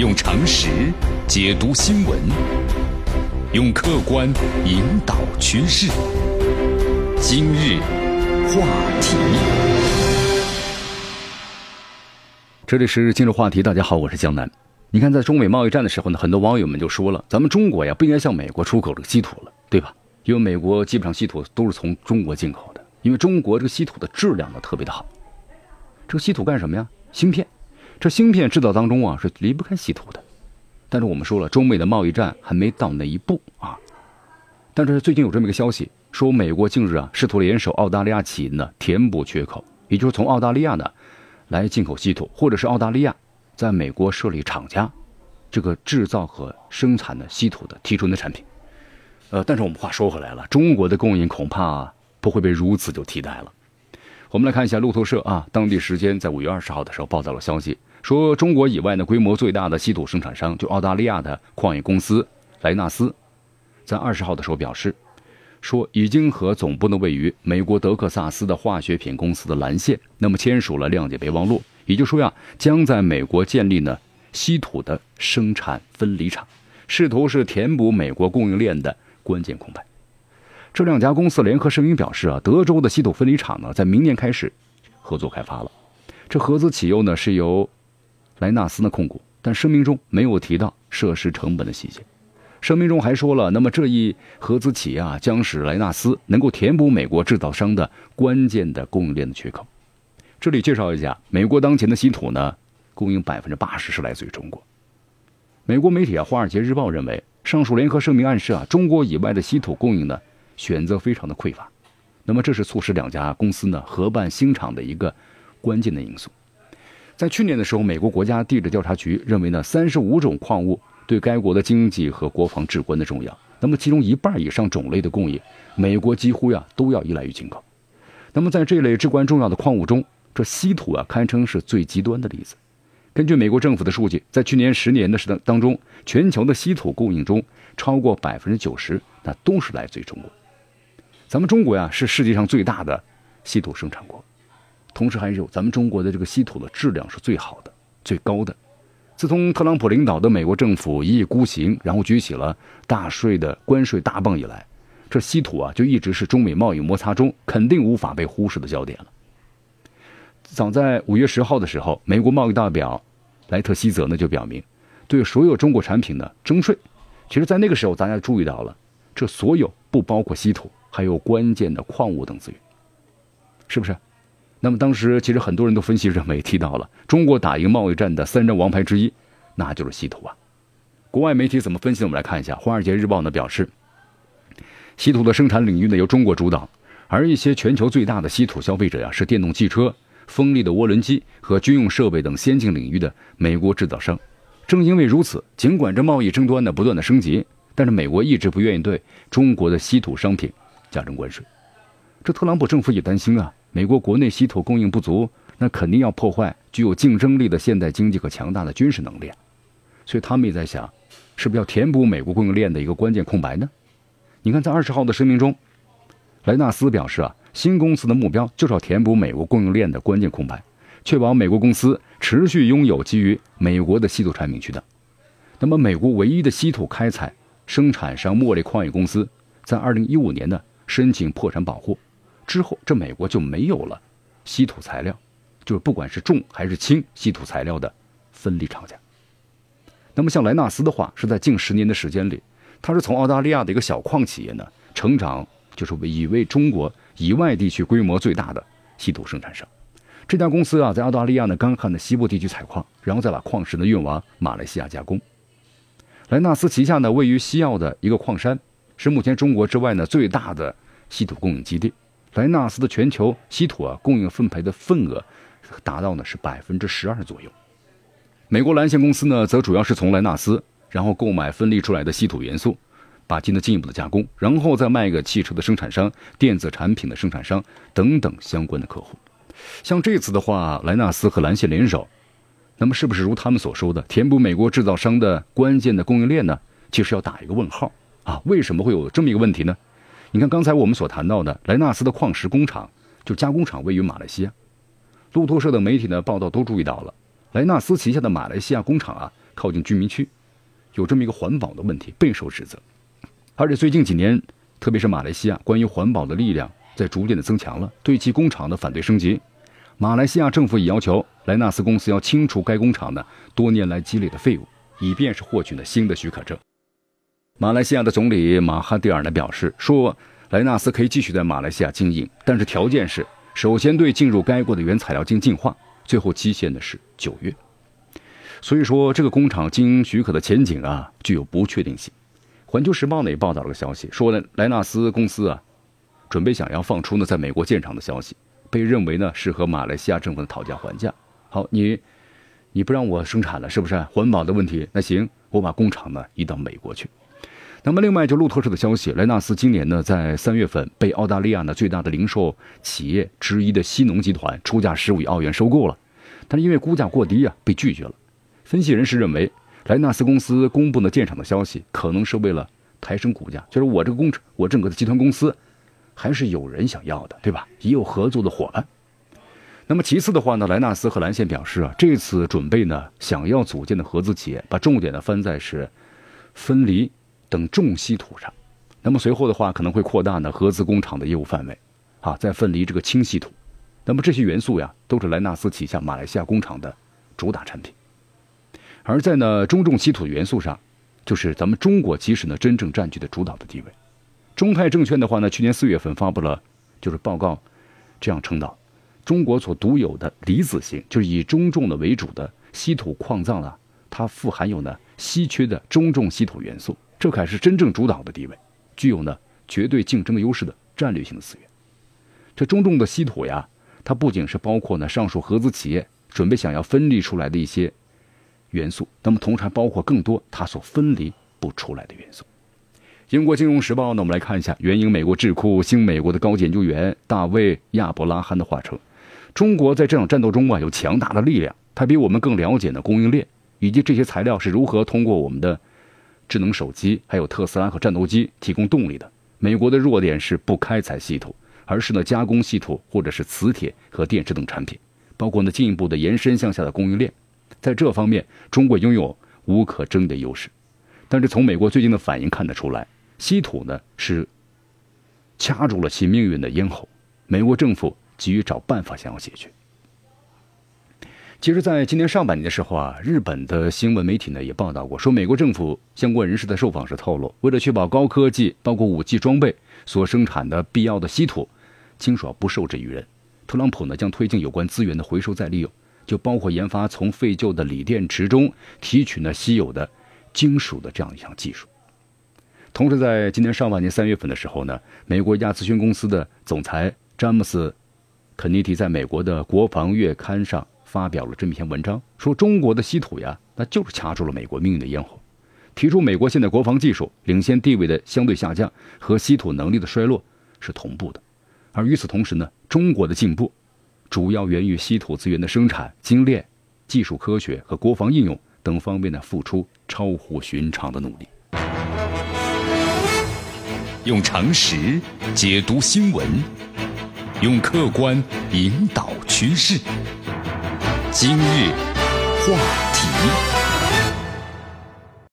用常识解读新闻，用客观引导趋势。今日话题，这里是今日话题。大家好，我是江南。你看，在中美贸易战的时候呢，很多网友们就说了，咱们中国呀不应该向美国出口这个稀土了，对吧？因为美国基本上稀土都是从中国进口的，因为中国这个稀土的质量呢特别的好。这个稀土干什么呀？芯片，这芯片制造当中啊是离不开稀土的。但是我们说了，中美的贸易战还没到那一步啊。但是最近有这么一个消息，说美国近日啊试图联手澳大利亚企业呢填补缺口，也就是从澳大利亚呢来进口稀土，或者是澳大利亚在美国设立厂家，这个制造和生产的稀土的提纯的产品。呃，但是我们话说回来了，中国的供应恐怕不会被如此就替代了。我们来看一下路透社啊，当地时间在五月二十号的时候报道了消息，说中国以外呢规模最大的稀土生产商就澳大利亚的矿业公司莱纳斯，在二十号的时候表示，说已经和总部呢位于美国德克萨斯的化学品公司的蓝线，那么签署了谅解备忘录，也就是说呀，将在美国建立呢稀土的生产分离厂，试图是填补美国供应链的关键空白。这两家公司联合声明表示啊，德州的稀土分离厂呢，在明年开始合作开发了。这合资企业呢是由莱纳斯呢控股，但声明中没有提到设施成本的细节。声明中还说了，那么这一合资企业啊，将使莱纳斯能够填补美国制造商的关键的供应链的缺口。这里介绍一下，美国当前的稀土呢，供应百分之八十是来自于中国。美国媒体啊，《华尔街日报》认为，上述联合声明暗示啊，中国以外的稀土供应呢。选择非常的匮乏，那么这是促使两家公司呢合办新厂的一个关键的因素。在去年的时候，美国国家地质调查局认为呢，三十五种矿物对该国的经济和国防至关的重要。那么其中一半以上种类的供应，美国几乎呀都要依赖于进口。那么在这类至关重要的矿物中，这稀土啊堪称是最极端的例子。根据美国政府的数据，在去年十年的时当当中，全球的稀土供应中超过百分之九十，那都是来自于中国。咱们中国呀是世界上最大的稀土生产国，同时还有咱们中国的这个稀土的质量是最好的、最高的。自从特朗普领导的美国政府一意孤行，然后举起了大税的关税大棒以来，这稀土啊就一直是中美贸易摩擦中肯定无法被忽视的焦点了。早在五月十号的时候，美国贸易代表莱特希泽呢就表明，对所有中国产品呢征税。其实，在那个时候，大家注意到了，这所有不包括稀土。还有关键的矿物等资源，是不是？那么当时其实很多人都分析认为，提到了中国打赢贸易战的三张王牌之一，那就是稀土啊。国外媒体怎么分析？我们来看一下，《华尔街日报》呢表示，稀土的生产领域呢由中国主导，而一些全球最大的稀土消费者呀是电动汽车、风力的涡轮机和军用设备等先进领域的美国制造商。正因为如此，尽管这贸易争端呢不断的升级，但是美国一直不愿意对中国的稀土商品。加征关税，这特朗普政府也担心啊，美国国内稀土供应不足，那肯定要破坏具有竞争力的现代经济和强大的军事能力，所以他们也在想，是不是要填补美国供应链的一个关键空白呢？你看，在二十号的声明中，莱纳斯表示啊，新公司的目标就是要填补美国供应链的关键空白，确保美国公司持续拥有基于美国的稀土产品渠道。那么，美国唯一的稀土开采生产商莫雷矿业公司在二零一五年呢？申请破产保护之后，这美国就没有了稀土材料，就是不管是重还是轻稀土材料的分离厂家。那么像莱纳斯的话，是在近十年的时间里，他是从澳大利亚的一个小矿企业呢，成长就是以为中国以外地区规模最大的稀土生产商。这家公司啊，在澳大利亚呢干旱的西部地区采矿，然后再把矿石呢运往马来西亚加工。莱纳斯旗下呢，位于西澳的一个矿山。是目前中国之外呢最大的稀土供应基地，莱纳斯的全球稀土啊供应分配的份额达到呢是百分之十二左右。美国蓝线公司呢则主要是从莱纳斯然后购买分离出来的稀土元素，把进行进一步的加工，然后再卖给汽车的生产商、电子产品的生产商等等相关的客户。像这次的话，莱纳斯和蓝线联手，那么是不是如他们所说的填补美国制造商的关键的供应链呢？其实要打一个问号。啊，为什么会有这么一个问题呢？你看刚才我们所谈到的莱纳斯的矿石工厂，就加工厂位于马来西亚。路透社的媒体呢报道都注意到了，莱纳斯旗下的马来西亚工厂啊，靠近居民区，有这么一个环保的问题，备受指责。而且最近几年，特别是马来西亚，关于环保的力量在逐渐的增强了，对其工厂的反对升级。马来西亚政府已要求莱纳斯公司要清除该工厂呢多年来积累的废物，以便是获取呢新的许可证。马来西亚的总理马哈蒂尔呢表示说，莱纳斯可以继续在马来西亚经营，但是条件是首先对进入该国的原材料进行净化，最后期限呢是九月。所以说，这个工厂经营许可的前景啊具有不确定性。环球时报呢也报道了个消息，说呢莱纳斯公司啊准备想要放出呢在美国建厂的消息。被认为呢是和马来西亚政府的讨价还价。好，你你不让我生产了，是不是环保的问题？那行，我把工厂呢移到美国去。那么另外就路透社的消息，莱纳斯今年呢在三月份被澳大利亚呢最大的零售企业之一的西农集团出价十五亿澳元收购了，但是因为估价过低啊被拒绝了。分析人士认为，莱纳斯公司公布的建厂的消息可能是为了抬升股价，就是我这个工程，我整个的集团公司。还是有人想要的，对吧？也有合作的伙伴。那么其次的话呢，莱纳斯和蓝线表示啊，这次准备呢，想要组建的合资企业，把重点呢放在是分离等重稀土上。那么随后的话，可能会扩大呢合资工厂的业务范围，啊，再分离这个轻稀土。那么这些元素呀，都是莱纳斯旗下马来西亚工厂的主打产品。而在呢中重稀土元素上，就是咱们中国其实呢真正占据的主导的地位。中泰证券的话呢，去年四月份发布了就是报告，这样称道：中国所独有的离子型，就是以中重的为主的稀土矿藏啊，它富含有呢稀缺的中重稀土元素，这可是真正主导的地位，具有呢绝对竞争优势的战略性的资源。这中重的稀土呀，它不仅是包括呢上述合资企业准备想要分离出来的一些元素，那么同时还包括更多它所分离不出来的元素。英国金融时报呢，我们来看一下援引美国智库新美国的高级研究员大卫亚伯拉罕的话称：“中国在这场战斗中啊有强大的力量，它比我们更了解呢供应链以及这些材料是如何通过我们的智能手机、还有特斯拉和战斗机提供动力的。美国的弱点是不开采稀土，而是呢加工稀土或者是磁铁和电池等产品，包括呢进一步的延伸向下的供应链。在这方面，中国拥有无可争的优势。但是从美国最近的反应看得出来。”稀土呢是掐住了其命运的咽喉，美国政府急于找办法想要解决。其实，在今年上半年的时候啊，日本的新闻媒体呢也报道过，说美国政府相关人士在受访时透露，为了确保高科技包括武器装备所生产的必要的稀土金属不受制于人，特朗普呢将推进有关资源的回收再利用，就包括研发从废旧的锂电池中提取呢稀有的金属的这样一项技术。同时，在今年上半年三月份的时候呢，美国一家咨询公司的总裁詹姆斯·肯尼迪在美国的国防月刊上发表了这篇文章，说中国的稀土呀，那就是掐住了美国命运的咽喉，提出美国现在国防技术领先地位的相对下降和稀土能力的衰落是同步的，而与此同时呢，中国的进步主要源于稀土资源的生产精炼、技术科学和国防应用等方面的付出超乎寻常的努力。用常识解读新闻，用客观引导趋势。今日话题。